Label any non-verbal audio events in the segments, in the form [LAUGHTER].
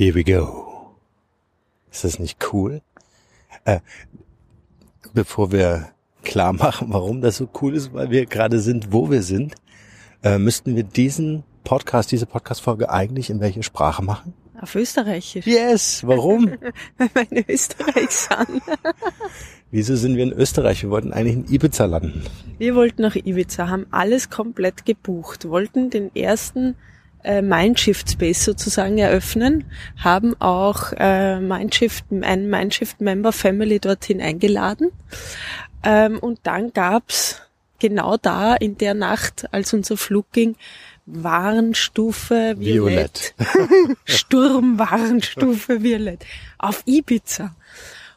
Here we go. Ist das nicht cool? Äh, bevor wir klar machen, warum das so cool ist, weil wir gerade sind, wo wir sind, äh, müssten wir diesen Podcast, diese Podcast-Folge eigentlich in welche Sprache machen? Auf Österreichisch. Yes, warum? [LAUGHS] Weil wir in Österreich sind. [LAUGHS] Wieso sind wir in Österreich? Wir wollten eigentlich in Ibiza landen. Wir wollten nach Ibiza, haben alles komplett gebucht, wollten den ersten äh, Mindshift Space sozusagen eröffnen, haben auch äh, Mindshift, ein Mindshift Member Family dorthin eingeladen. Ähm, und dann gab's genau da in der Nacht, als unser Flug ging, Warnstufe Violett. Violett. [LAUGHS] [LAUGHS] Sturmwarnstufe Violett. Auf Ibiza.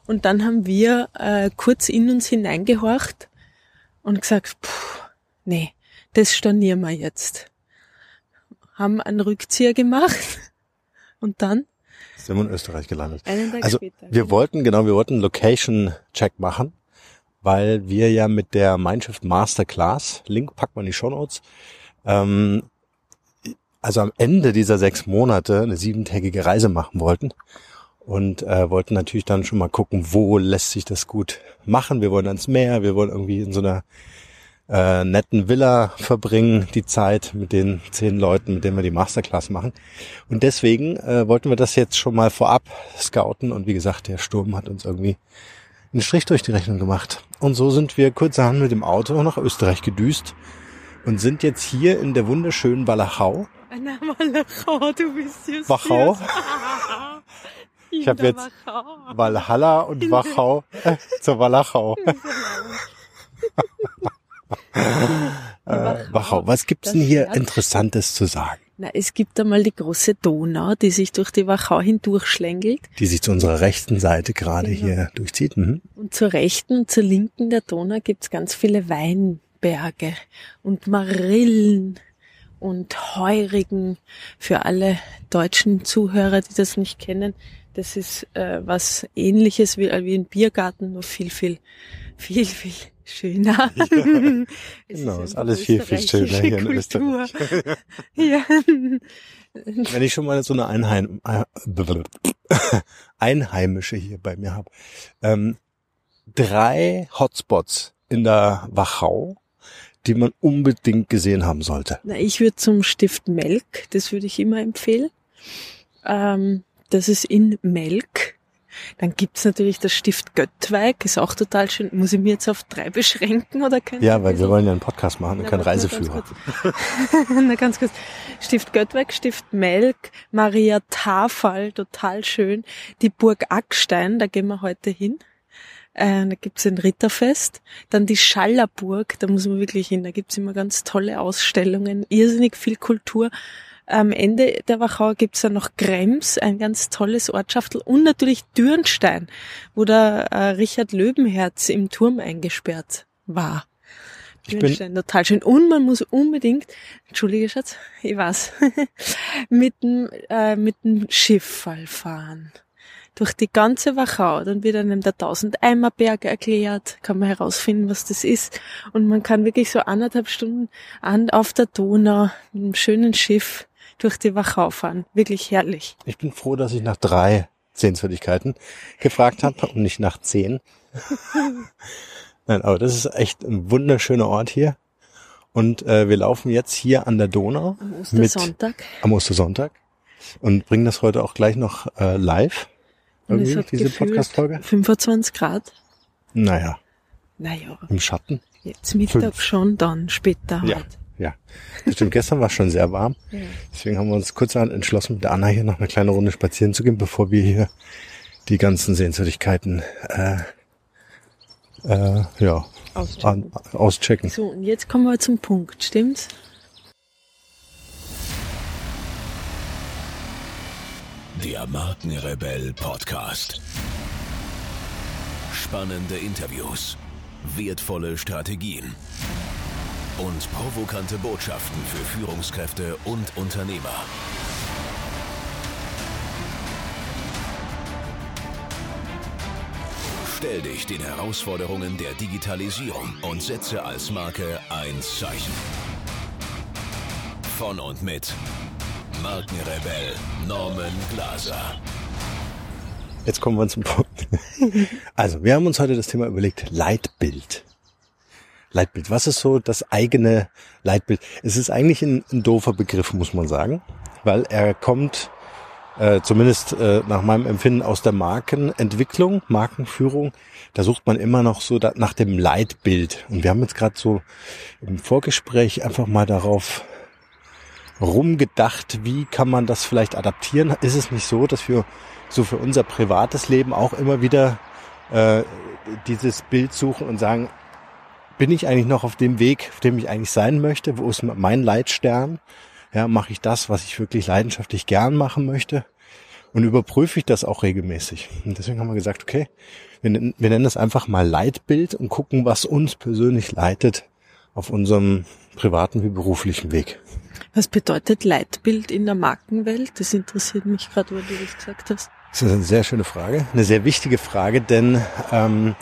Und dann haben wir äh, kurz in uns hineingehorcht und gesagt, puh, nee, das stornieren wir jetzt. Haben einen Rückzieher gemacht und dann sind wir in Österreich gelandet. Einen Tag also später. wir wollten, genau, wir wollten Location-Check machen, weil wir ja mit der Mindshift Masterclass, Link packt man in die Show Notes, ähm, also am Ende dieser sechs Monate eine siebentägige Reise machen wollten und äh, wollten natürlich dann schon mal gucken, wo lässt sich das gut machen. Wir wollen ans Meer, wir wollen irgendwie in so einer äh, netten Villa verbringen, die Zeit mit den zehn Leuten, mit denen wir die Masterclass machen. Und deswegen äh, wollten wir das jetzt schon mal vorab scouten und wie gesagt, der Sturm hat uns irgendwie einen Strich durch die Rechnung gemacht. Und so sind wir kurzerhand mit dem Auto nach Österreich gedüst und sind jetzt hier in der wunderschönen Walachau. Na, Walachau, du bist ja Wachau. [LAUGHS] Ich habe jetzt. Walhalla und Wachau äh, zur Walachau. [LAUGHS] [LAUGHS] Äh, Wachau. Was gibt's denn Das hier Herz. Interessantes zu sagen? Na, es gibt einmal die große Donau, die sich durch die Wachau hindurchschlängelt. Die sich zu unserer rechten Seite gerade Genau. hier durchzieht. Mhm. Und zur rechten und zur linken der Donau gibt's ganz viele Weinberge und Marillen und Heurigen. Für alle deutschen Zuhörer, die das nicht kennen, das ist äh, was ähnliches wie, wie ein Biergarten, nur viel, viel, viel, viel schöner. [LAUGHS] Es Genau, ist einfach alles viel, viel schöner hier in österreichische Österreich. Kultur. [LAUGHS] [LAUGHS] ja. Wenn ich schon mal so eine Einheim äh, Einheimische hier bei mir habe. Ähm, drei Hotspots in der Wachau, die man unbedingt gesehen haben sollte. Na, ich würde zum Stift Melk, das würde ich immer empfehlen. Ähm, das ist in Melk. Dann gibt's natürlich das Stift Göttweig, ist auch total schön. Muss ich mir jetzt auf drei beschränken oder können Ja, weil wir wollen ja einen Podcast machen und keinen Reiseführer. [LAUGHS] Na, ganz kurz. Stift Göttweig, Stift Melk, Maria Tafel, total schön. Die Burg Ackstein, da gehen wir heute hin. Äh, da gibt's ein Ritterfest. Dann die Schallerburg, da muss man wirklich hin. Da gibt's immer ganz tolle Ausstellungen, irrsinnig viel Kultur. Am Ende der Wachau gibt's dann noch Krems, ein ganz tolles Ortschaftel und natürlich Dürnstein, wo der äh, Richard Löwenherz im Turm eingesperrt war. Ich bin- Dürnstein, total schön. Und man muss unbedingt, entschuldige Schatz, ich weiß, [LAUGHS] mit dem, äh, mit dem Schifffall fahren. Durch die ganze Wachau. Dann wird einem der Tausend-Eimer-Berg erklärt, kann man herausfinden, was das ist. Und man kann wirklich so anderthalb Stunden an, auf der Donau mit einem schönen Schiff durch die Wachau fahren. Wirklich herrlich. Ich bin froh, dass ich nach drei Sehenswürdigkeiten gefragt habe und nicht nach zehn. [LAUGHS] Nein, aber das ist echt ein wunderschöner Ort hier. Und äh, wir laufen jetzt hier an der Donau Am mit Ostersonntag. am Ostersonntag und bringen das heute auch gleich noch äh, live. Und es Irgendwie, hat diese Podcast-Folge. 25 Grad. Naja, Naja, im Schatten. jetzt Mittag Fünf. schon, dann später halt. Ja. Das stimmt, gestern war es schon sehr warm. Ja. Deswegen haben wir uns kurzerhand entschlossen, mit der Anna hier noch eine kleine Runde spazieren zu gehen, bevor wir hier die ganzen Sehenswürdigkeiten äh, äh, ja, Auschecken. an, auschecken. So, und jetzt kommen wir zum Punkt, stimmt's? Der Markenrebell Podcast. Spannende Interviews, wertvolle Strategien und provokante Botschaften für Führungskräfte und Unternehmer. Stell dich den Herausforderungen der Digitalisierung und setze als Marke ein Zeichen. Von und mit Markenrebell Norman Glaser. Jetzt kommen wir zum Punkt. [LAUGHS] Also, wir haben uns heute das Thema überlegt, Leitbild. Leitbild. Was ist so das eigene Leitbild? Es ist eigentlich ein, ein doofer Begriff, muss man sagen, weil er kommt äh, zumindest äh, nach meinem Empfinden aus der Markenentwicklung, Markenführung. Da sucht man immer noch so da, nach dem Leitbild. Und wir haben jetzt gerade so im Vorgespräch einfach mal darauf rumgedacht, wie kann man das vielleicht adaptieren? Ist es nicht so, dass wir so für unser privates Leben auch immer wieder äh, dieses Bild suchen und sagen, bin ich eigentlich noch auf dem Weg, auf dem ich eigentlich sein möchte? Wo ist mein Leitstern? Ja, mache ich das, was ich wirklich leidenschaftlich gern machen möchte? Und überprüfe ich das auch regelmäßig. Und deswegen haben wir gesagt, okay, wir nennen, wir nennen das einfach mal Leitbild und gucken, was uns persönlich leitet auf unserem privaten wie beruflichen Weg. Was bedeutet Leitbild in der Markenwelt? Das interessiert mich gerade, weil du das gesagt hast. Das ist eine sehr schöne Frage, eine sehr wichtige Frage, denn ähm,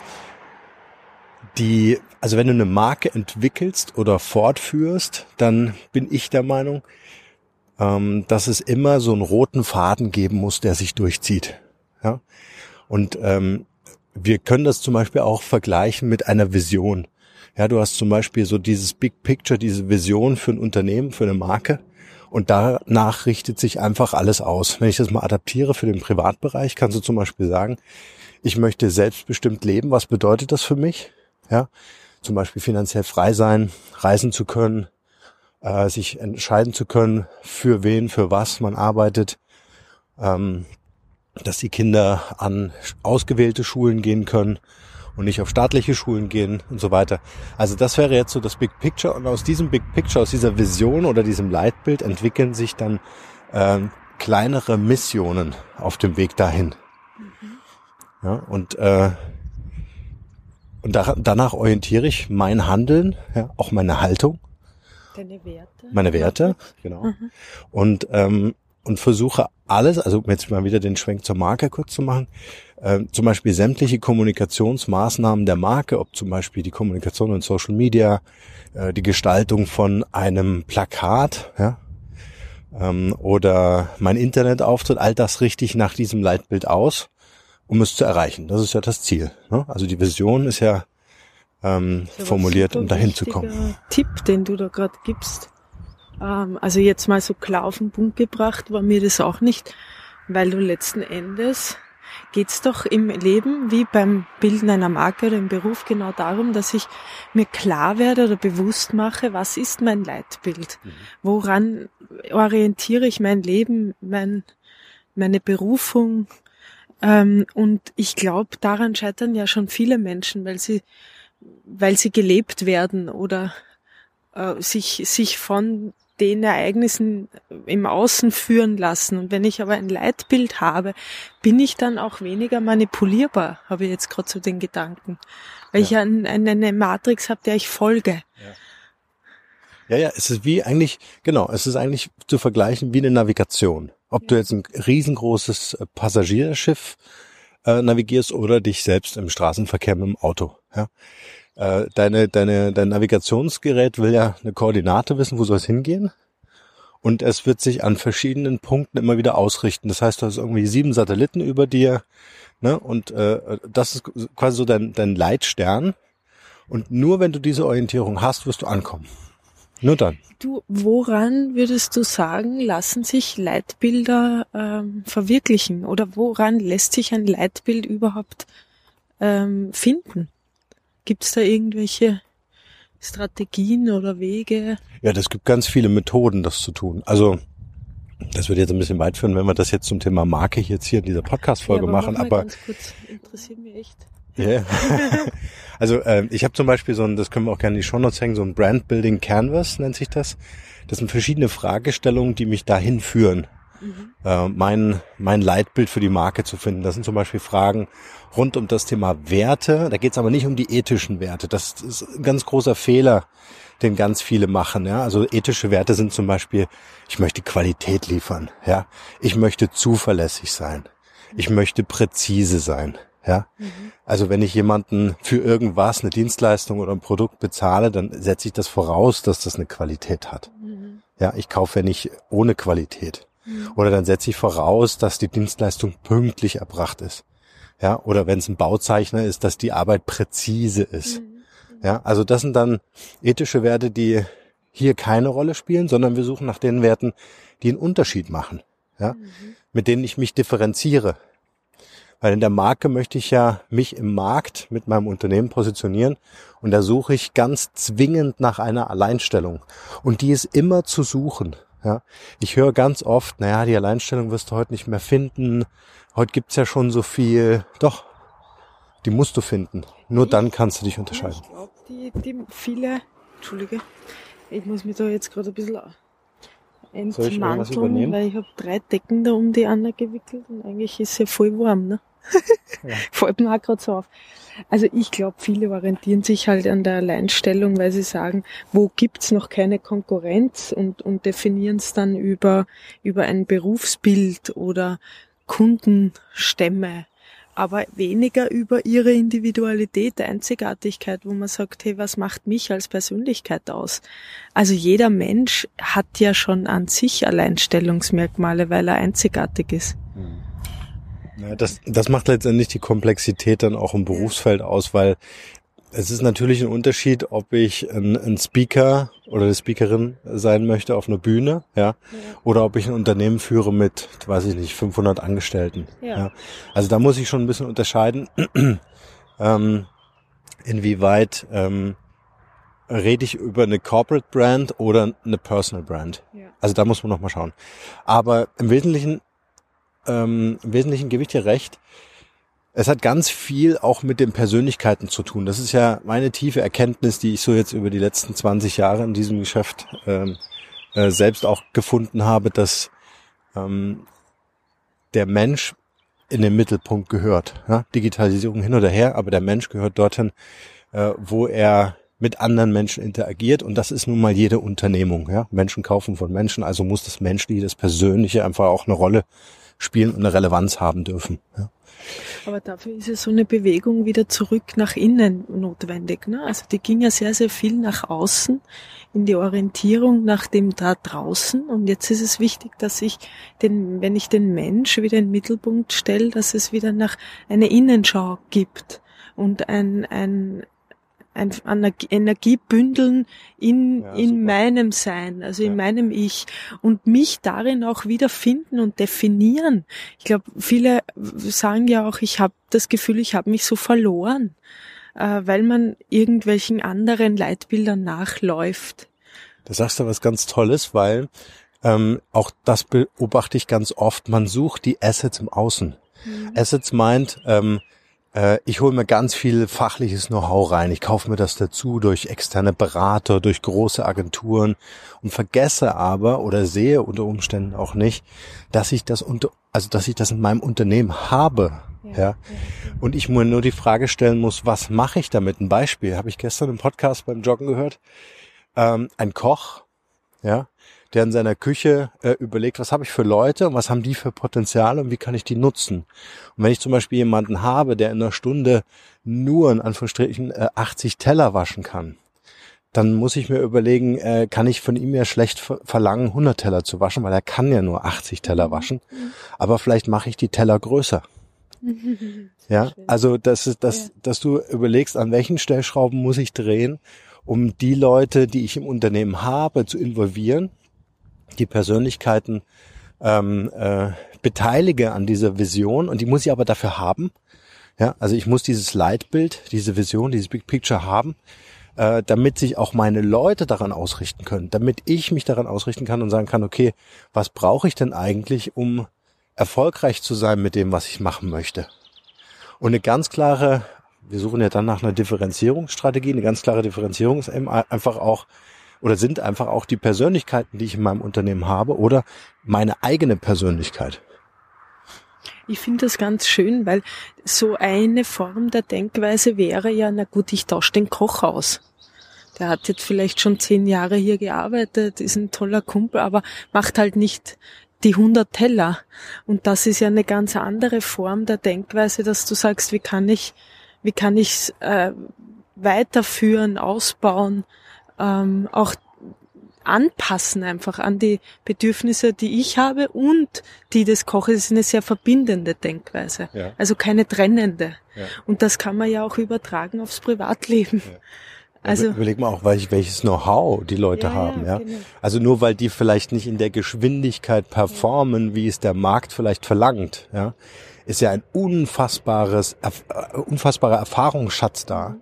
die, also wenn du eine Marke entwickelst oder fortführst, dann bin ich der Meinung, ähm, dass es immer so einen roten Faden geben muss, der sich durchzieht. Ja? Und ähm, wir können das zum Beispiel auch vergleichen mit einer Vision. Ja, du hast zum Beispiel so dieses Big Picture, diese Vision für ein Unternehmen, für eine Marke. Und danach richtet sich einfach alles aus. Wenn ich das mal adaptiere für den Privatbereich, kannst du zum Beispiel sagen, ich möchte selbstbestimmt leben. Was bedeutet das für mich? Ja, zum Beispiel finanziell frei sein, reisen zu können, äh, sich entscheiden zu können, für wen, für was man arbeitet, ähm, dass die Kinder an ausgewählte Schulen gehen können und nicht auf staatliche Schulen gehen und so weiter. Also das wäre jetzt so das Big Picture und aus diesem Big Picture, aus dieser Vision oder diesem Leitbild entwickeln sich dann äh, kleinere Missionen auf dem Weg dahin. Mhm. Ja, und äh, und da, danach orientiere ich mein Handeln, ja, auch meine Haltung. Deine Werte. Meine Werte, genau. Mhm. Und, ähm, und versuche alles, also um jetzt mal wieder den Schwenk zur Marke kurz zu machen, äh, zum Beispiel sämtliche Kommunikationsmaßnahmen der Marke, ob zum Beispiel die Kommunikation in Social Media, äh, die Gestaltung von einem Plakat, ja, ähm, oder mein Internetauftritt, all das richtig nach diesem Leitbild aus um es zu erreichen. Das ist ja das Ziel. Ne? Also die Vision ist ja ähm, formuliert, um dahin zu kommen. Tipp, den du da gerade gibst. Ähm, also jetzt mal so klar auf den Punkt gebracht war mir das auch nicht, weil du letzten Endes geht's doch im Leben wie beim Bilden einer Marke oder im Beruf genau darum, dass ich mir klar werde oder bewusst mache, was ist mein Leitbild? Mhm. Woran orientiere ich mein Leben, mein, meine Berufung, ähm, und ich glaube, daran scheitern ja schon viele Menschen, weil sie, weil sie gelebt werden oder äh, sich, sich von den Ereignissen im Außen führen lassen. Und wenn ich aber ein Leitbild habe, bin ich dann auch weniger manipulierbar, habe ich jetzt gerade so den Gedanken. Weil ja. ich ein, eine Matrix habe, der ich folge. Ja. Ja, ja, es ist wie eigentlich, genau, es ist eigentlich zu vergleichen wie eine Navigation. Ob du jetzt ein riesengroßes äh, Passagierschiff äh, navigierst oder dich selbst im Straßenverkehr mit dem Auto. Ja? Äh, deine, deine, dein Navigationsgerät will ja eine Koordinate wissen, wo soll es hingehen. Und es wird sich an verschiedenen Punkten immer wieder ausrichten. Das heißt, du hast irgendwie sieben Satelliten über dir. Ne? Und äh, das ist quasi so dein, dein Leitstern. Und nur wenn du diese Orientierung hast, wirst du ankommen. Nur dann. Du, woran würdest du sagen, lassen sich Leitbilder ähm, verwirklichen? Oder woran lässt sich ein Leitbild überhaupt ähm, finden? Gibt es da irgendwelche Strategien oder Wege? Ja, das gibt ganz viele Methoden, das zu tun. Also das wird jetzt ein bisschen weit führen, wenn wir das jetzt zum Thema Marke jetzt hier in dieser Podcast-Folge ja, aber machen. Aber ganz kurz, interessiert mich echt. Yeah. [LAUGHS] also äh, ich habe zum Beispiel so ein, das können wir auch gerne in die Shownotes hängen, so ein Brand Building Canvas nennt sich das. Das sind verschiedene Fragestellungen, die mich dahin führen, mhm. äh, mein, mein Leitbild für die Marke zu finden. Das sind zum Beispiel Fragen rund um das Thema Werte. Da geht es aber nicht um die ethischen Werte. Das ist ein ganz großer Fehler, den ganz viele machen. Ja? Also ethische Werte sind zum Beispiel, ich möchte Qualität liefern. Ja, ich möchte zuverlässig sein. Ich möchte präzise sein. Ja, mhm. also wenn ich jemanden für irgendwas, eine Dienstleistung oder ein Produkt bezahle, dann setze ich das voraus, dass das eine Qualität hat. Mhm. Ja, ich kaufe ja nicht ohne Qualität. Mhm. Oder dann setze ich voraus, dass die Dienstleistung pünktlich erbracht ist. Ja, oder wenn es ein Bauzeichner ist, dass die Arbeit präzise ist. Mhm. Ja, also das sind dann ethische Werte, die hier keine Rolle spielen, sondern wir suchen nach den Werten, die einen Unterschied machen. Ja, mhm. mit denen ich mich differenziere. Weil in der Marke möchte ich ja mich im Markt mit meinem Unternehmen positionieren und da suche ich ganz zwingend nach einer Alleinstellung. Und die ist immer zu suchen. Ja, ich höre ganz oft, naja, die Alleinstellung wirst du heute nicht mehr finden. Heute gibt's ja schon so viel. Doch, die musst du finden. Nur dann kannst du dich unterscheiden. Ich glaube, die, die viele, Entschuldige, ich muss mich da jetzt gerade ein bisschen entmanteln, weil ich habe drei Decken da um die Anna gewickelt und eigentlich ist sie voll warm, ne? [LAUGHS] Fällt mir auch gerade so auf. Also ich glaube, viele orientieren sich halt an der Alleinstellung, weil sie sagen, wo gibt's noch keine Konkurrenz und, und definieren es dann über, über ein Berufsbild oder Kundenstämme, aber weniger über ihre Individualität, Einzigartigkeit, wo man sagt, hey, was macht mich als Persönlichkeit aus? Also jeder Mensch hat ja schon an sich Alleinstellungsmerkmale, weil er einzigartig ist. Ja, das, das macht letztendlich die Komplexität dann auch im Berufsfeld aus, weil es ist natürlich ein Unterschied, ob ich ein, ein Speaker oder eine Speakerin sein möchte auf einer Bühne, ja, ja, oder ob ich ein Unternehmen führe mit, weiß ich nicht, 500 Angestellten. Ja. ja. Also da muss ich schon ein bisschen unterscheiden, [CLEARS THROAT] ähm, inwieweit ähm, rede ich über eine Corporate Brand oder eine Personal Brand. Ja. Also da muss man noch mal schauen. Aber im Wesentlichen ähm, im Wesentlichen gebe ich dir recht. Es hat ganz viel auch mit den Persönlichkeiten zu tun. Das ist ja meine tiefe Erkenntnis, die ich so jetzt über die letzten 20 Jahre in diesem Geschäft ähm, äh, selbst auch gefunden habe, dass ähm, der Mensch in den Mittelpunkt gehört. Ja? Digitalisierung hin oder her, aber der Mensch gehört dorthin, äh, wo er mit anderen Menschen interagiert und das ist nun mal jede Unternehmung. Ja? Menschen kaufen von Menschen, also muss das Menschliche, das Persönliche einfach auch eine Rolle spielen und eine Relevanz haben dürfen. Ja. Aber dafür ist ja so eine Bewegung wieder zurück nach innen notwendig. Ne? Also die ging ja sehr, sehr viel nach außen in die Orientierung nach dem da draußen. Und jetzt ist es wichtig, dass ich den, wenn ich den Mensch wieder in den Mittelpunkt stelle, dass es wieder nach eine Innenschau gibt und ein, ein, ein Energie bündeln in, ja, in meinem Sein, also ja. in meinem Ich und mich darin auch wiederfinden und definieren. Ich glaube, viele sagen ja auch, ich habe das Gefühl, ich habe mich so verloren, äh, weil man irgendwelchen anderen Leitbildern nachläuft. Da sagst du was ganz Tolles, weil ähm, auch das beobachte ich ganz oft. Man sucht die Assets im Außen. Mhm. Assets meint, ähm, äh, ich hole mir ganz viel fachliches Know-how rein. Ich kaufe mir das dazu durch externe Berater, durch große Agenturen und vergesse aber oder sehe unter Umständen auch nicht, dass ich das unter, also dass ich das in meinem Unternehmen habe. Ja, ja. Und ich mir nur die Frage stellen muss, was mache ich damit? Ein Beispiel habe ich gestern im Podcast beim Joggen gehört. Ähm, ein Koch, ja, der in seiner Küche äh, überlegt, was habe ich für Leute und was haben die für Potenzial und wie kann ich die nutzen. Und wenn ich zum Beispiel jemanden habe, der in einer Stunde nur in Anführungsstrichen äh, 80 Teller waschen kann, dann muss ich mir überlegen, äh, kann ich von ihm ja schlecht verlangen, 100 Teller zu waschen, weil er kann ja nur 80 Teller mhm. waschen. Aber vielleicht mache ich die Teller größer. [LAUGHS] ja, also das ist, dass, dass du überlegst, an welchen Stellschrauben muss ich drehen, um die Leute, die ich im Unternehmen habe, zu involvieren die Persönlichkeiten ähm, äh, beteilige an dieser Vision und die muss ich aber dafür haben. Ja, also ich muss dieses Leitbild, diese Vision, dieses Big Picture haben, äh, damit sich auch meine Leute daran ausrichten können, damit ich mich daran ausrichten kann und sagen kann, okay, was brauche ich denn eigentlich, um erfolgreich zu sein mit dem, was ich machen möchte? Und eine ganz klare, wir suchen ja dann nach einer Differenzierungsstrategie, eine ganz klare Differenzierung ist eben einfach auch oder sind einfach auch die Persönlichkeiten, die ich in meinem Unternehmen habe oder meine eigene Persönlichkeit. Ich finde das ganz schön, weil so eine Form der Denkweise wäre ja, na gut, ich tausche den Koch aus. Der hat jetzt vielleicht schon zehn Jahre hier gearbeitet, ist ein toller Kumpel, aber macht halt nicht die 100 Teller. Und das ist ja eine ganz andere Form der Denkweise, dass du sagst, wie kann ich, wie kann ich äh, weiterführen, ausbauen, ähm, auch anpassen einfach an die Bedürfnisse, die ich habe und die des Koches. Das ist eine sehr verbindende Denkweise. Ja. Also keine trennende. Ja. Und das kann man ja auch übertragen aufs Privatleben. [LAUGHS] Also, Überleg mal auch, welch, welches Know-how die Leute Ja, haben, ja, ja. genau. Also nur weil die vielleicht nicht in der Geschwindigkeit performen, wie es der Markt vielleicht verlangt, ja, ist ja ein unfassbares, äh, unfassbarer Erfahrungsschatz da,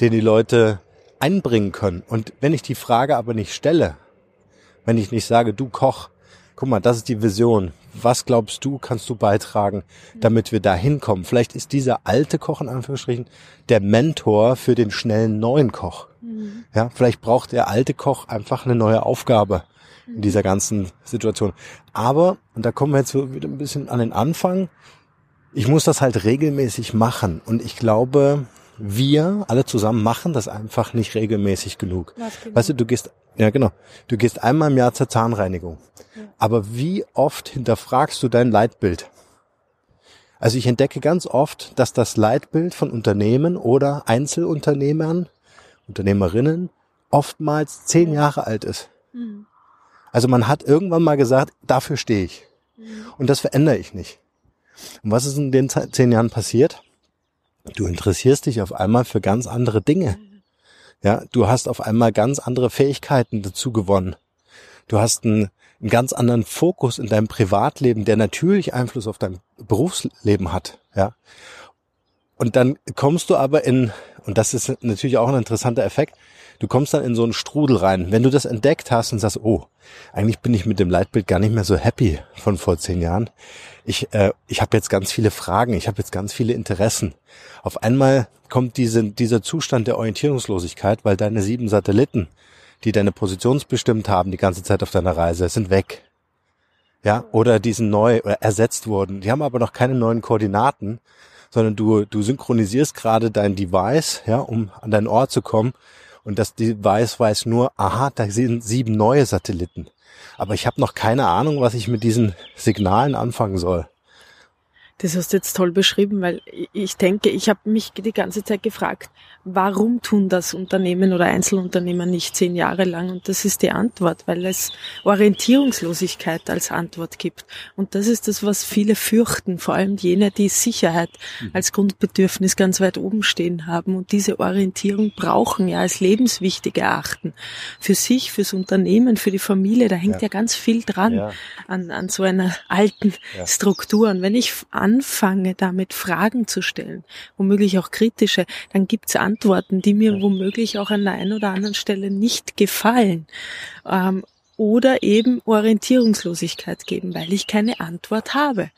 den die Leute einbringen können. Und wenn ich die Frage aber nicht stelle, wenn ich nicht sage, du Koch, guck mal, das ist die Vision. Was glaubst du, kannst du beitragen, damit wir da hinkommen? Vielleicht ist dieser alte Koch in Anführungsstrichen der Mentor für den schnellen neuen Koch. Ja, vielleicht braucht der alte Koch einfach eine neue Aufgabe in dieser ganzen Situation. Aber, und da kommen wir jetzt wieder ein bisschen an den Anfang, ich muss das halt regelmäßig machen. Und ich glaube, wir alle zusammen machen das einfach nicht regelmäßig genug. Was genau? Weißt du, du gehst, ja genau, du gehst einmal im Jahr zur Zahnreinigung. Aber wie oft hinterfragst du dein Leitbild? Also ich entdecke ganz oft, dass das Leitbild von Unternehmen oder Einzelunternehmern, Unternehmerinnen oftmals zehn Jahre alt ist. Mhm. Also man hat irgendwann mal gesagt, dafür stehe ich. Und das verändere ich nicht. Und was ist in den ze- zehn Jahren passiert? Du interessierst dich auf einmal für ganz andere Dinge. Ja, du hast auf einmal ganz andere Fähigkeiten dazu gewonnen. Du hast einen, einen ganz anderen Fokus in deinem Privatleben, der natürlich Einfluss auf dein Berufsleben hat. Ja. Und dann kommst du aber in, und das ist natürlich auch ein interessanter Effekt, du kommst dann in so einen Strudel rein. Wenn du das entdeckt hast und sagst, oh, eigentlich bin ich mit dem Leitbild gar nicht mehr so happy von vor zehn Jahren. Ich, äh, ich habe jetzt ganz viele Fragen, ich habe jetzt ganz viele Interessen. Auf einmal kommt diese, dieser Zustand der Orientierungslosigkeit, weil deine sieben Satelliten, die deine Position bestimmt haben die ganze Zeit auf deiner Reise, sind weg. Ja, oder die sind neu oder ersetzt worden. Die haben aber noch keine neuen Koordinaten, sondern du, du synchronisierst gerade dein Device, ja, um an deinen Ort zu kommen. Und das Device weiß nur, aha, da sind sieben neue Satelliten. Aber ich habe noch keine Ahnung, was ich mit diesen Signalen anfangen soll. Das hast du jetzt toll beschrieben, weil ich denke, ich habe mich die ganze Zeit gefragt, warum tun das Unternehmen oder Einzelunternehmer nicht zehn Jahre lang? Und das ist die Antwort, weil es Orientierungslosigkeit als Antwort gibt. Und das ist das, was viele fürchten, vor allem jene, die Sicherheit als Grundbedürfnis ganz weit oben stehen haben und diese Orientierung brauchen, ja als lebenswichtig erachten. Für sich, fürs Unternehmen, für die Familie, da hängt Ja. ja, ganz viel dran Ja. an, an so einer alten Ja. Struktur. Und wenn ich anfange, damit Fragen zu stellen, womöglich auch kritische, dann gibt's Antworten, die mir womöglich auch an der einen oder anderen Stelle nicht gefallen. Ähm, oder eben Orientierungslosigkeit geben, weil ich keine Antwort habe.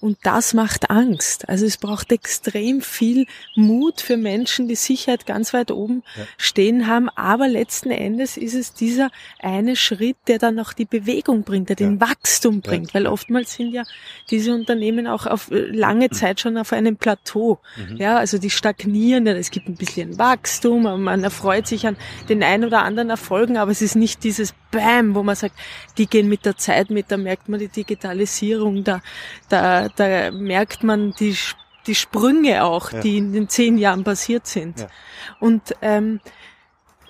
Und das macht Angst. Also es braucht extrem viel Mut für Menschen, die Sicherheit ganz weit oben Ja. stehen haben. Aber letzten Endes ist es dieser eine Schritt, der dann auch die Bewegung bringt, der den Wachstum Ja. bringt. Weil oftmals sind ja diese Unternehmen auch auf äh, lange Zeit schon auf einem Plateau. Mhm. Ja, also die stagnieren. ja, Es gibt ein bisschen Wachstum, man erfreut sich an den ein oder anderen Erfolgen, aber es ist nicht dieses Bam, wo man sagt, die gehen mit der Zeit mit, da merkt man die Digitalisierung, da, da, da merkt man die, die Sprünge auch, Ja. die in den zehn Jahren passiert sind. Ja. Und ähm,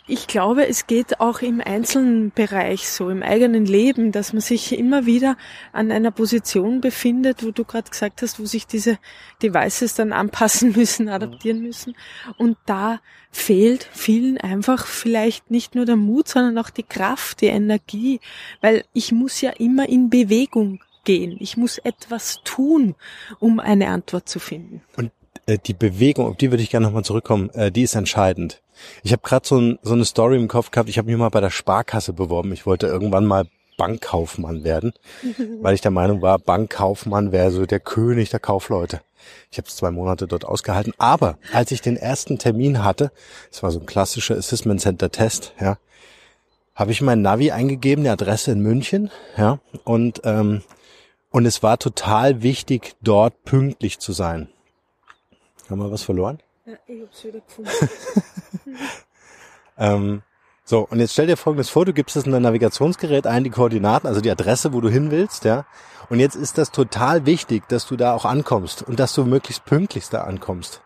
ich glaube, es geht auch im einzelnen Bereich so, im eigenen Leben, dass man sich immer wieder an einer Position befindet, wo du gerade gesagt hast, wo sich diese Devices dann anpassen [LAUGHS] müssen, adaptieren müssen. Und da fehlt vielen einfach vielleicht nicht nur der Mut, sondern auch die Kraft, die Energie, weil ich muss ja immer in Bewegung gehen. Ich muss etwas tun, um eine Antwort zu finden. Und äh, die Bewegung, auf die würde ich gerne nochmal zurückkommen, äh, die ist entscheidend. Ich habe gerade so, ein, so eine Story im Kopf gehabt, ich habe mich mal bei der Sparkasse beworben. Ich wollte irgendwann mal Bankkaufmann werden, [LAUGHS] weil ich der Meinung war, Bankkaufmann wäre so der König der Kaufleute. Ich habe zwei Monate dort ausgehalten, aber als ich den ersten Termin hatte, es war so ein klassischer Assessment Center Test, ja, habe ich mein Navi eingegeben, die Adresse in München, ja, und ähm, und es war total wichtig, dort pünktlich zu sein. Haben wir was verloren? Ja, ich hab's wieder gefunden. [LAUGHS] [LAUGHS] Ähm, so, und jetzt stell dir folgendes vor, du gibst es in dein Navigationsgerät ein, die Koordinaten, also die Adresse, wo du hin willst, ja. Und jetzt ist das total wichtig, dass du da auch ankommst und dass du möglichst pünktlich da ankommst.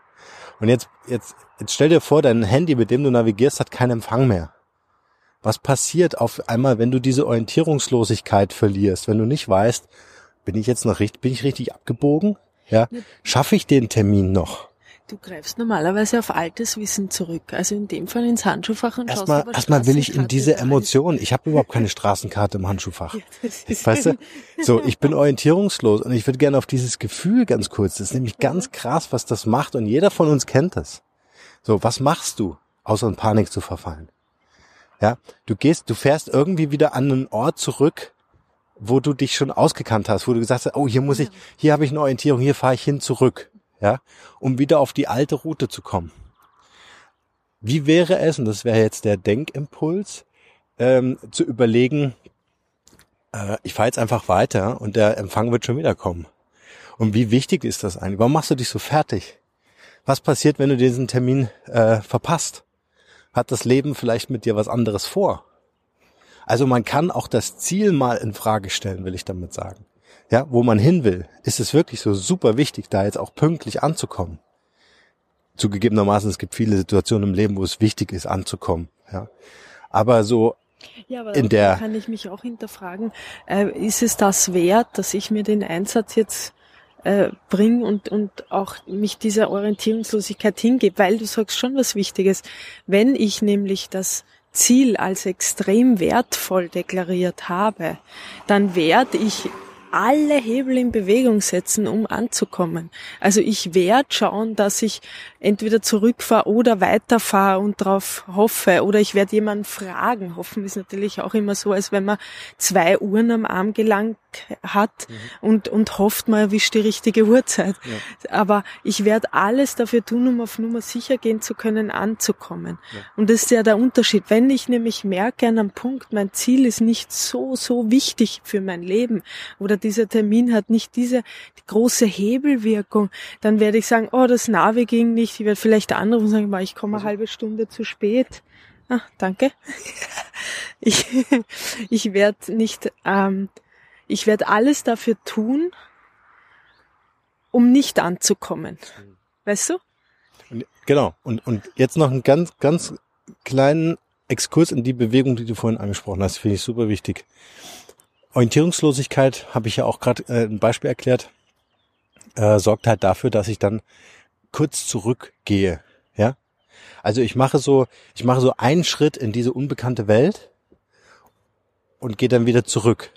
Und jetzt, jetzt, jetzt stell dir vor, dein Handy, mit dem du navigierst, hat keinen Empfang mehr. Was passiert auf einmal, wenn du diese Orientierungslosigkeit verlierst, wenn du nicht weißt, bin ich jetzt noch richtig, bin ich richtig abgebogen? Ja, schaffe ich den Termin noch? Du greifst normalerweise auf altes Wissen zurück, also in dem Fall ins Handschuhfach und erstmal, schaust erstmal will ich in diese Emotion. Ich habe überhaupt keine Straßenkarte im Handschuhfach. [LAUGHS] weißt du? So, ich bin orientierungslos und ich würde gerne auf dieses Gefühl ganz kurz. Das ist nämlich ganz krass, was das macht und jeder von uns kennt das. So, was machst du, außer in Panik zu verfallen? Ja, du gehst, du fährst irgendwie wieder an einen Ort zurück, wo du dich schon ausgekannt hast, wo du gesagt hast, oh, hier muss ich, hier habe ich eine Orientierung, hier fahre ich hin zurück ja, um wieder auf die alte Route zu kommen. Wie wäre es, und das wäre jetzt der Denkimpuls, ähm, zu überlegen, äh, ich fahre jetzt einfach weiter und der Empfang wird schon wieder kommen. Und wie wichtig ist das eigentlich? Warum machst du dich so fertig? Was passiert, wenn du diesen Termin äh, verpasst? Hat das Leben vielleicht mit dir was anderes vor? Also man kann auch das Ziel mal in Frage stellen, will ich damit sagen ja, wo man hin will, ist es wirklich so super wichtig, da jetzt auch pünktlich anzukommen. Zugegebenermaßen, es gibt viele Situationen im Leben, wo es wichtig ist, anzukommen, ja. Aber so ja, aber in der kann ich mich auch hinterfragen, äh, ist es das wert, dass ich mir den Einsatz jetzt äh, bringe und, und auch mich dieser Orientierungslosigkeit hingebe, weil du sagst schon was Wichtiges. Wenn ich nämlich das Ziel als extrem wertvoll deklariert habe, dann werde ich alle Hebel in Bewegung setzen, um anzukommen. Also ich werde schauen, dass ich entweder zurückfahre oder weiterfahre und darauf hoffe. Oder ich werde jemanden fragen. Hoffen ist natürlich auch immer so, als wenn man zwei Uhren am Arm gelangt hat mhm. und, und hofft, man erwischt die richtige Uhrzeit. Ja. Aber ich werde alles dafür tun, um auf Nummer sicher gehen zu können, anzukommen. Ja. Und das ist ja der Unterschied. Wenn ich nämlich merke an einem Punkt, mein Ziel ist nicht so, so wichtig für mein Leben oder dieser Termin hat nicht diese große Hebelwirkung, dann werde ich sagen, oh, das Navi ging nicht. Ich werde vielleicht anrufen und sagen, ich komme eine halbe Stunde zu spät. Ah, danke. [LAUGHS] Ich, ich werde nicht, ähm, ich werde alles dafür tun, um nicht anzukommen. Weißt du? Genau. Und, und jetzt noch einen ganz, ganz kleinen Exkurs in die Bewegung, die du vorhin angesprochen hast, finde ich super wichtig. Orientierungslosigkeit, habe ich ja auch gerade äh, ein Beispiel erklärt, äh, sorgt halt dafür, dass ich dann kurz zurückgehe. Ja, also ich mache so, ich mache so einen Schritt in diese unbekannte Welt und gehe dann wieder zurück.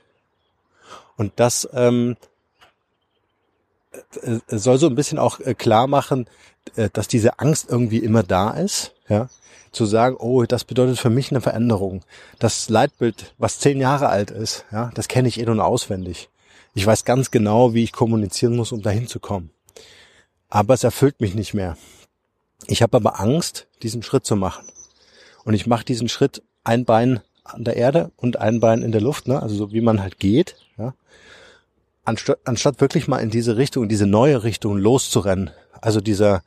Und das ähm, äh, soll so ein bisschen auch äh, klar machen, äh, dass diese Angst irgendwie immer da ist. Ja, zu sagen, oh, das bedeutet für mich eine Veränderung. Das Leitbild, was zehn Jahre alt ist, ja, das kenne ich eh nun auswendig. Ich weiß ganz genau, wie ich kommunizieren muss, um dahin zu kommen. Aber es erfüllt mich nicht mehr. Ich habe aber Angst, diesen Schritt zu machen. Und ich mache diesen Schritt ein Bein an der Erde und ein Bein in der Luft, ne? also so wie man halt geht, ja? Anstatt, anstatt wirklich mal in diese Richtung, in diese neue Richtung loszurennen. Also dieser,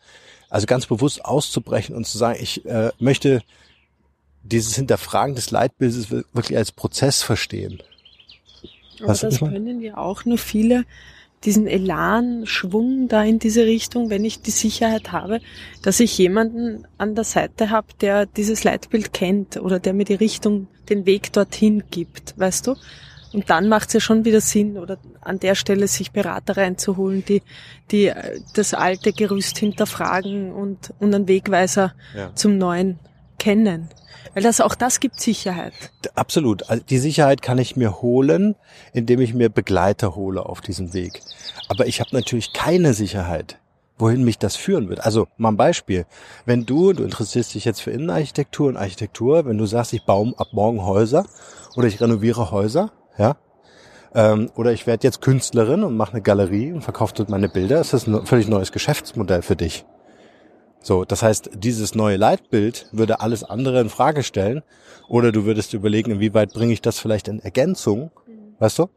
also ganz bewusst auszubrechen und zu sagen, ich äh, möchte dieses Hinterfragen des Leitbildes wirklich als Prozess verstehen. Aber Was das können ja auch nur viele diesen Elan, Schwung da in diese Richtung, wenn ich die Sicherheit habe, dass ich jemanden an der Seite habe, der dieses Leitbild kennt oder der mir die Richtung, den Weg dorthin gibt, weißt du? Und dann macht es ja schon wieder Sinn, oder an der Stelle sich Berater reinzuholen, die, die äh, das alte Gerüst hinterfragen und, und einen Wegweiser ja. zum Neuen kennen. Weil das auch das gibt Sicherheit. Absolut. Also die Sicherheit kann ich mir holen, indem ich mir Begleiter hole auf diesem Weg. Aber ich habe natürlich keine Sicherheit, wohin mich das führen wird. Also mal ein Beispiel. Wenn du, du interessierst dich jetzt für Innenarchitektur und Architektur, wenn du sagst, ich baue ab morgen Häuser oder ich renoviere Häuser, ja. Ähm, oder ich werde jetzt Künstlerin und mache eine Galerie und verkaufe dort meine Bilder. Das ist ein völlig neues Geschäftsmodell für dich. So, das heißt, dieses neue Leitbild würde alles andere in Frage stellen. Oder du würdest überlegen, inwieweit bringe ich das vielleicht in Ergänzung, mhm. weißt du? Mhm.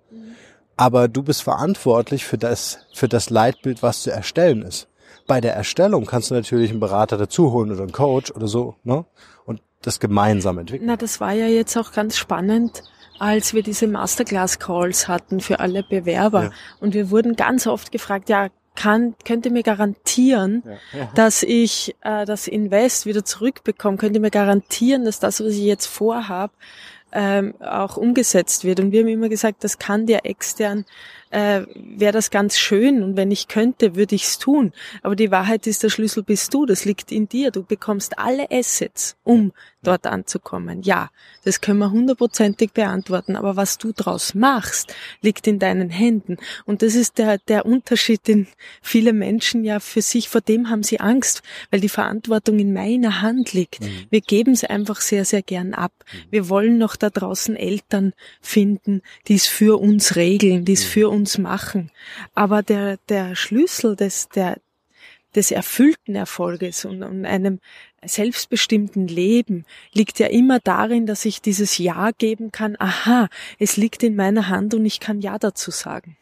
Aber du bist verantwortlich für das, für das Leitbild, was zu erstellen ist. Bei der Erstellung kannst du natürlich einen Berater dazu holen oder einen Coach oder so, ne? Und das gemeinsam entwickeln. Na, das war ja jetzt auch ganz spannend als wir diese Masterclass-Calls hatten für alle Bewerber. Ja. Und wir wurden ganz oft gefragt, ja, kann, könnte mir garantieren, Ja. Ja. dass ich äh, das Invest wieder zurückbekomme, könnte mir garantieren, dass das, was ich jetzt vorhabe, ähm, auch umgesetzt wird. Und wir haben immer gesagt, das kann dir extern, äh, wäre das ganz schön und wenn ich könnte, würde ich's tun. Aber die Wahrheit ist, der Schlüssel bist du, das liegt in dir. Du bekommst alle Assets, um dort anzukommen. Ja, das können wir hundertprozentig beantworten, aber was du draus machst, liegt in deinen Händen. Und das ist der, der Unterschied, den viele Menschen ja für sich, vor dem haben sie Angst, weil die Verantwortung in meiner Hand liegt. Wir geben es einfach sehr, sehr gern ab. Wir wollen noch da draußen Eltern finden, die es für uns regeln, die es für uns machen. Aber der, der Schlüssel des, der, des erfüllten Erfolges und, und einem selbstbestimmten Leben liegt ja immer darin, dass ich dieses Ja geben kann, aha, es liegt in meiner Hand und ich kann Ja dazu sagen.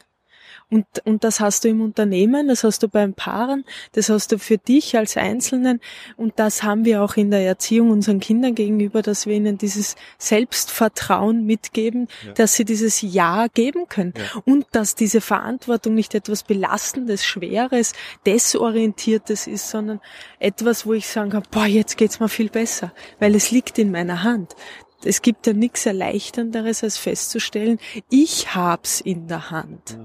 Und, und das hast du im Unternehmen, das hast du beim Paaren, das hast du für dich als Einzelnen. Und das haben wir auch in der Erziehung unseren Kindern gegenüber, dass wir ihnen dieses Selbstvertrauen mitgeben, dass sie dieses Ja geben können. Und dass diese Verantwortung nicht etwas Belastendes, Schweres, Desorientiertes ist, sondern etwas, wo ich sagen kann, boah, jetzt geht's mir viel besser, weil es liegt in meiner Hand. Es gibt ja nichts Erleichternderes, als festzustellen, ich hab's in der Hand.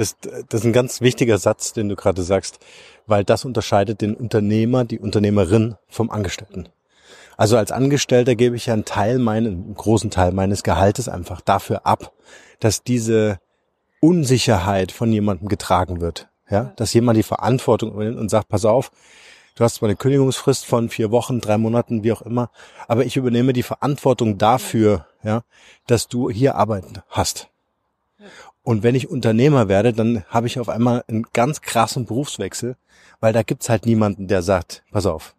Das, das ist ein ganz wichtiger Satz, den du gerade sagst, weil das unterscheidet den Unternehmer, die Unternehmerin vom Angestellten. Also als Angestellter gebe ich ja einen Teil meinen, einen großen Teil meines Gehaltes einfach dafür ab, dass diese Unsicherheit von jemandem getragen wird. Ja, dass jemand die Verantwortung übernimmt und sagt, pass auf, du hast zwar eine Kündigungsfrist von vier Wochen, drei Monaten, wie auch immer, aber ich übernehme die Verantwortung dafür, ja, dass du hier arbeiten hast. Und wenn ich Unternehmer werde, dann habe ich auf einmal einen ganz krassen Berufswechsel, weil da gibt's halt niemanden, der sagt, pass auf,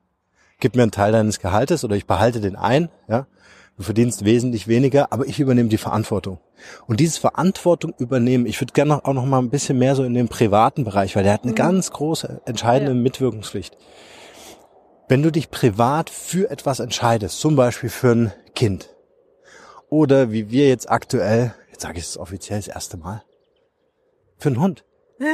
gib mir einen Teil deines Gehaltes oder ich behalte den ein, ja. Du verdienst wesentlich weniger, aber ich übernehme die Verantwortung. Und dieses Verantwortung übernehmen, ich würde gerne auch noch mal ein bisschen mehr so in den privaten Bereich, weil der hat eine ganz große, entscheidende Ja. Mitwirkungspflicht. Wenn du dich privat für etwas entscheidest, zum Beispiel für ein Kind, oder wie wir jetzt aktuell, jetzt sage ich es offiziell das erste Mal, für einen Hund. [LAUGHS]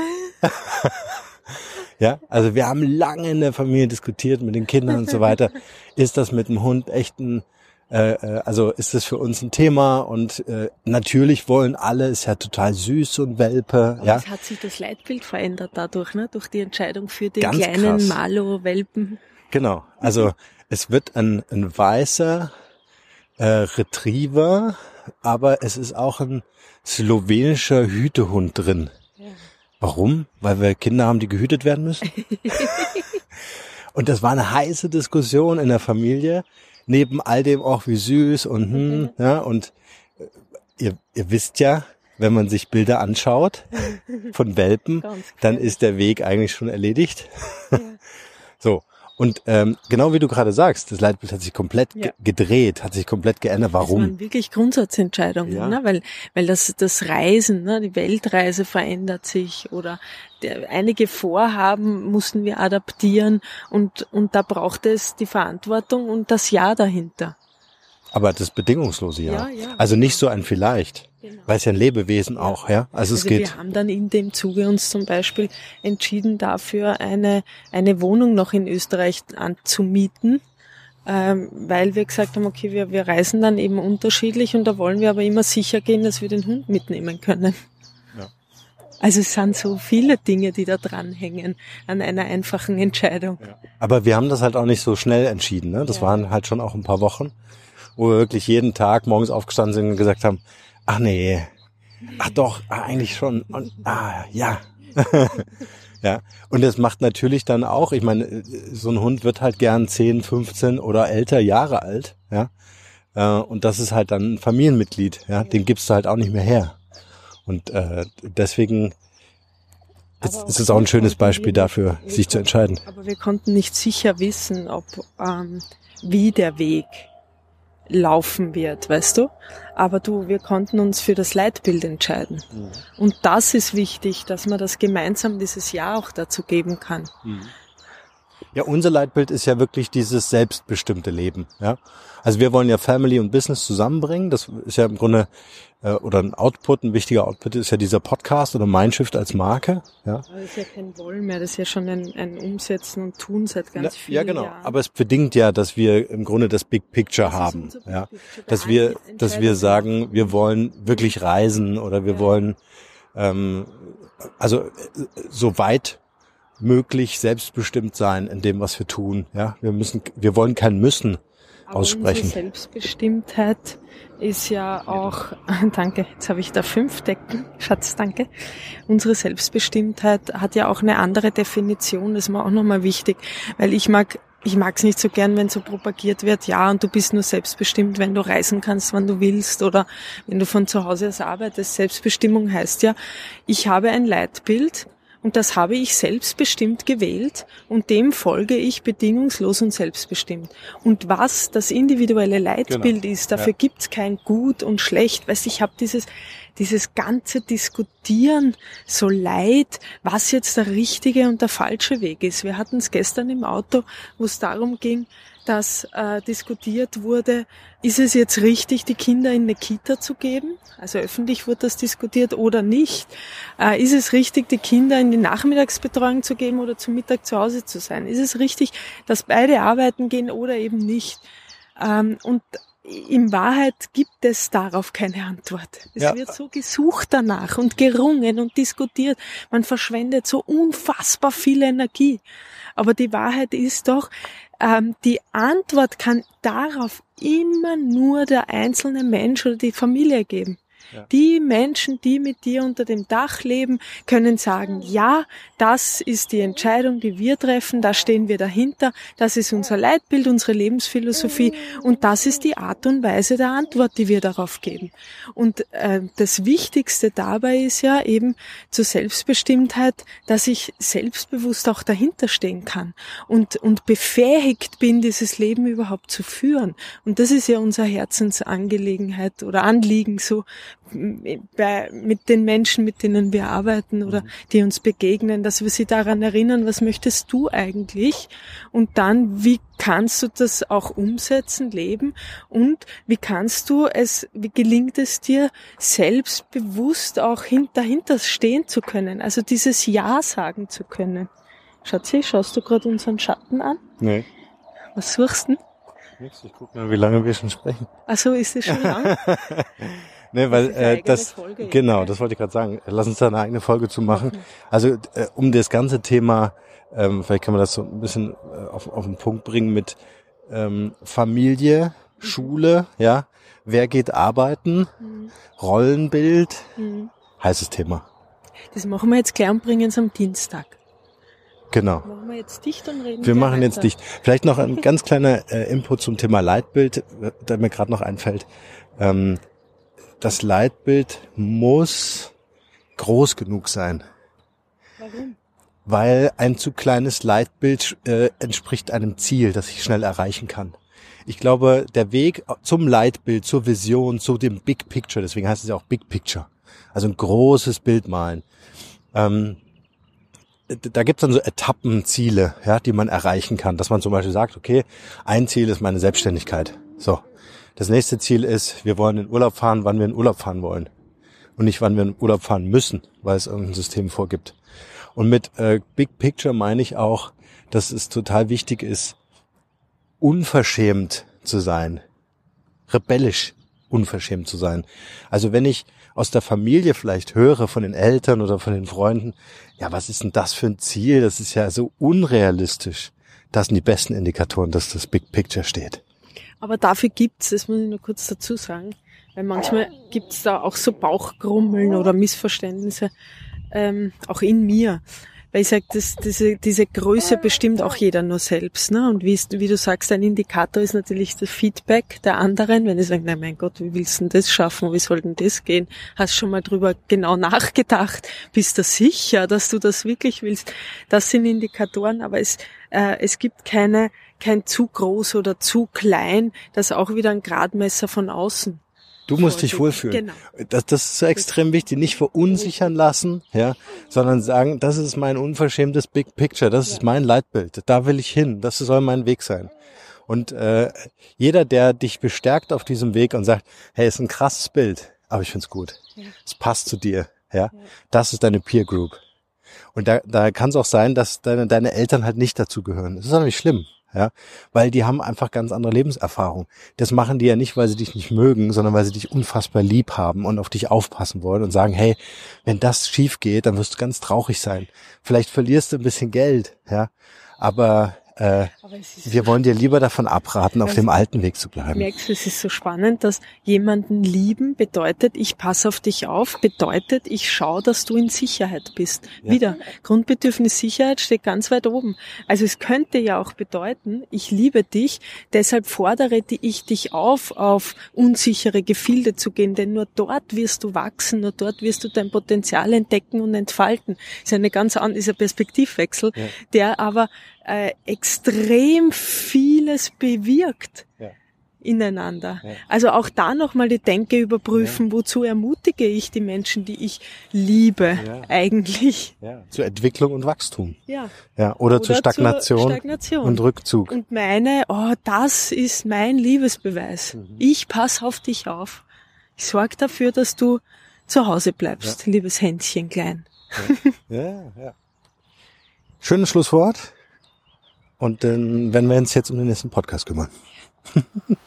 ja, also wir haben lange in der Familie diskutiert mit den Kindern und so weiter. [LAUGHS] Ist das mit dem Hund echt ein, äh, äh, also ist das für uns ein Thema? Und äh, natürlich wollen alle, ist ja total süß und Welpe. Ja, Es hat sich das Leitbild verändert dadurch, ne? durch die Entscheidung für den Ganz kleinen. Malo-Welpen. Genau. Also es wird ein, ein weißer äh, Retriever, aber es ist auch ein slowenischer Hütehund drin. Warum? Weil wir Kinder haben, die gehütet werden müssen? [LAUGHS] und das war eine heiße Diskussion in der Familie. Neben all dem auch wie süß und hm, [LAUGHS] ja, und äh, ihr, ihr wisst ja, wenn man sich Bilder anschaut [LAUGHS] von Welpen, dann gefährlich. ist der Weg eigentlich schon erledigt. So. Und ähm, genau wie du gerade sagst, das Leitbild hat sich komplett Ja. gedreht, hat sich komplett geändert. Das Warum? waren wirklich Grundsatzentscheidungen, Ja. ne? weil, weil das, das Reisen, ne? die Weltreise verändert sich oder der, einige Vorhaben mussten wir adaptieren und, und da braucht es die Verantwortung und das Ja dahinter. Aber das bedingungslose Ja. Ja, ja. Also nicht so ein vielleicht, Genau. weil es ja ein Lebewesen auch, ja. Also es Also geht. wir haben dann in dem Zuge uns zum Beispiel entschieden dafür, eine, eine Wohnung noch in Österreich anzumieten, ähm, weil wir gesagt haben, okay, wir, wir reisen dann eben unterschiedlich und da wollen wir aber immer sicher gehen, dass wir den Hund mitnehmen können. Ja. Also es sind so viele Dinge, die da dranhängen an einer einfachen Entscheidung. Aber wir haben das halt auch nicht so schnell entschieden. Ne? Das Ja. waren halt schon auch ein paar Wochen, wo wir wirklich jeden Tag morgens aufgestanden sind und gesagt haben, ach nee, ach doch, ah, eigentlich schon. Und, ah, ja. [LAUGHS] ja. Und das macht natürlich dann auch, ich meine, so ein Hund wird halt gern 10, 15 oder älter Jahre alt, ja. Äh, Und das ist halt dann ein Familienmitglied, ja. Den gibst du halt auch nicht mehr her. Und äh, deswegen ist, ist es auch ein schönes Beispiel dafür, sich zu entscheiden. Aber wir konnten nicht sicher wissen, ob ähm, wie der Weg laufen wird, weißt du? Aber du, wir konnten uns für das Leitbild entscheiden. Und das ist wichtig, dass man das gemeinsam dieses Jahr auch dazu geben kann. Ja, unser Leitbild ist ja wirklich dieses selbstbestimmte Leben. Ja, also wir wollen ja Family und Business zusammenbringen. Das ist ja im Grunde äh, oder ein Output, ein wichtiger Output ist ja dieser Podcast oder Mindshift als Marke. Ja. Aber das ist ja kein Wollen mehr, das ist ja schon ein, ein Umsetzen und Tun seit ganz vielen Ja, genau. Jahren. Aber es bedingt ja, dass wir im Grunde das Big Picture Das haben. Big Ja, Picture. dass wir, dass wir sagen, wir wollen wirklich reisen oder wir Ja. wollen ähm, also äh, so weit möglich selbstbestimmt sein in dem, was wir tun. Ja, wir müssen, wir wollen kein Müssen Aber aussprechen. Unsere Selbstbestimmtheit ist ja auch, [LAUGHS] danke, jetzt habe ich da fünf Decken, Schatz, danke. Unsere Selbstbestimmtheit hat ja auch eine andere Definition, das ist mir auch nochmal wichtig, weil ich mag ich mag es nicht so gern, wenn so propagiert wird, ja, und du bist nur selbstbestimmt, wenn du reisen kannst, wann du willst oder wenn du von zu Hause aus arbeitest. Selbstbestimmung heißt ja, ich habe ein Leitbild und das habe ich selbstbestimmt gewählt und dem folge ich bedingungslos und selbstbestimmt. Und was das individuelle Leitbild Genau. ist, dafür Ja. gibt's kein Gut und Schlecht. Weißt, ich habe dieses dieses ganze Diskutieren so leid, was jetzt der richtige und der falsche Weg ist. Wir hatten es gestern im Auto, wo es darum ging, dass äh, diskutiert wurde, ist es jetzt richtig, die Kinder in eine Kita zu geben? Also öffentlich wurde das diskutiert oder nicht. Äh, ist es richtig, die Kinder in die Nachmittagsbetreuung zu geben oder zum Mittag zu Hause zu sein? Ist es richtig, dass beide arbeiten gehen oder eben nicht? Ähm, und in Wahrheit gibt es darauf keine Antwort. Es Ja. wird so gesucht danach und gerungen und diskutiert. Man verschwendet so unfassbar viel Energie. Aber die Wahrheit ist doch, ähm, die Antwort kann darauf immer nur der einzelne Mensch oder die Familie geben. Ja. Die Menschen, die mit dir unter dem Dach leben, können sagen, ja, das ist die Entscheidung, die wir treffen, da stehen wir dahinter, das ist unser Leitbild, unsere Lebensphilosophie und das ist die Art und Weise der Antwort, die wir darauf geben. Und äh, das Wichtigste dabei ist ja eben zur Selbstbestimmtheit, dass ich selbstbewusst auch dahinter stehen kann und, und befähigt bin, dieses Leben überhaupt zu führen. Und das ist ja unsere Herzensangelegenheit oder Anliegen so bei, mit den Menschen, mit denen wir arbeiten oder die uns begegnen, dass wir sie daran erinnern, was möchtest du eigentlich? Und dann, wie kannst du das auch umsetzen, leben? Und wie kannst du es, wie gelingt es dir, selbstbewusst auch hin, dahinter stehen zu können? Also dieses Ja sagen zu können. Schatzi, schaust du gerade unseren Schatten an? Nee, Was suchst du denn? nix. Ich guck mal, wie lange wir schon sprechen. Ach so, ist es schon lang? [LAUGHS] Nee, weil Das äh, das Folge jetzt, genau, ja. das wollte ich gerade sagen. Lass uns da eine eigene Folge zu machen. Also äh, um das ganze Thema, ähm, vielleicht kann man das so ein bisschen äh, auf, auf den Punkt bringen mit ähm, Familie, Schule, ja, wer geht arbeiten, Mhm. Rollenbild, Mhm. heißes Thema. Das machen wir jetzt gleich und bringen es am Dienstag. Genau. Machen wir jetzt dicht und reden Wir machen jetzt weiter. dicht. Vielleicht noch ein [LAUGHS] ganz kleiner äh, Input zum Thema Leitbild, äh, der mir gerade noch einfällt. Ähm, das Leitbild muss groß genug sein. Warum? weil ein zu kleines Leitbild äh, entspricht einem Ziel, das ich schnell erreichen kann. Ich glaube, der Weg zum Leitbild, zur Vision, zu dem Big Picture, deswegen heißt es ja auch Big Picture, also ein großes Bild malen. Ähm, da gibt's dann so Etappenziele, ja, die man erreichen kann, dass man zum Beispiel sagt, okay, ein Ziel ist meine Selbstständigkeit. So, das nächste Ziel ist, wir wollen in Urlaub fahren, wann wir in Urlaub fahren wollen und nicht, wann wir in Urlaub fahren müssen, weil es irgendein System vorgibt. Und mit äh, Big Picture meine ich auch, dass es total wichtig ist, unverschämt zu sein, rebellisch unverschämt zu sein. Also wenn ich aus der Familie vielleicht höre, von den Eltern oder von den Freunden, ja, was ist denn das für ein Ziel? Das ist ja so unrealistisch. Das sind die besten Indikatoren, dass das Big Picture steht. Aber dafür gibt's, das muss ich nur kurz dazu sagen, weil manchmal gibt's da auch so Bauchgrummeln oder Missverständnisse, ähm, auch in mir. Weil ich sage, diese, diese Größe bestimmt auch jeder nur selbst. Ne? Und wie, wie du sagst, ein Indikator ist natürlich das Feedback der anderen. Wenn die sagen, na mein Gott, wie willst du denn das schaffen? Wie soll denn das gehen? Hast schon mal drüber genau nachgedacht? Bist du sicher, dass du das wirklich willst? Das sind Indikatoren, aber es, äh, es gibt keine, kein zu groß oder zu klein, das ist auch wieder ein Gradmesser von außen. Du musst dich wohlfühlen. Genau. Das, das ist so extrem wichtig. Nicht verunsichern lassen, ja, sondern sagen, das ist mein unverschämtes Big Picture, das ist mein Leitbild. Da will ich hin. Das soll mein Weg sein. Und äh, jeder, der dich bestärkt auf diesem Weg und sagt, hey, ist ein krasses Bild, aber ich find's gut. Es passt zu dir. Ja, das ist deine Peer Group. Und da, da kann es auch sein, dass deine, deine Eltern halt nicht dazu gehören. Das ist auch nicht schlimm ja, weil die haben einfach ganz andere Lebenserfahrung. Das machen die ja nicht, weil sie dich nicht mögen, sondern weil sie dich unfassbar lieb haben und auf dich aufpassen wollen und sagen, hey, wenn das schief geht, dann wirst du ganz traurig sein. Vielleicht verlierst du ein bisschen Geld, ja, aber äh, wir wollen dir lieber davon abraten, auf dem alten Weg zu bleiben. Merkst du, es ist so spannend, dass jemanden lieben bedeutet, ich passe auf dich auf, bedeutet, ich schaue, dass du in Sicherheit bist. Ja. Wieder, Grundbedürfnis Sicherheit steht ganz weit oben. Also es könnte ja auch bedeuten, ich liebe dich, deshalb fordere ich dich auf, auf unsichere Gefilde zu gehen, denn nur dort wirst du wachsen, nur dort wirst du dein Potenzial entdecken und entfalten. Das ist eine ganz andere, Perspektivwechsel, ja. der aber äh, extrem vieles bewirkt ja. ineinander. Ja. Also auch da nochmal die Denke überprüfen, ja. wozu ermutige ich die Menschen, die ich liebe, eigentlich. Zur Entwicklung und Wachstum. Ja. ja oder, oder zur Stagnation, Stagnation, und Rückzug. Und meine, oh, das ist mein Liebesbeweis. Mhm. Ich pass auf dich auf. Ich sorge dafür, dass du zu Hause bleibst, liebes Händchen klein. ja, ja. Schönes Schlusswort. Und dann werden wir uns jetzt um den nächsten Podcast kümmern. [LAUGHS]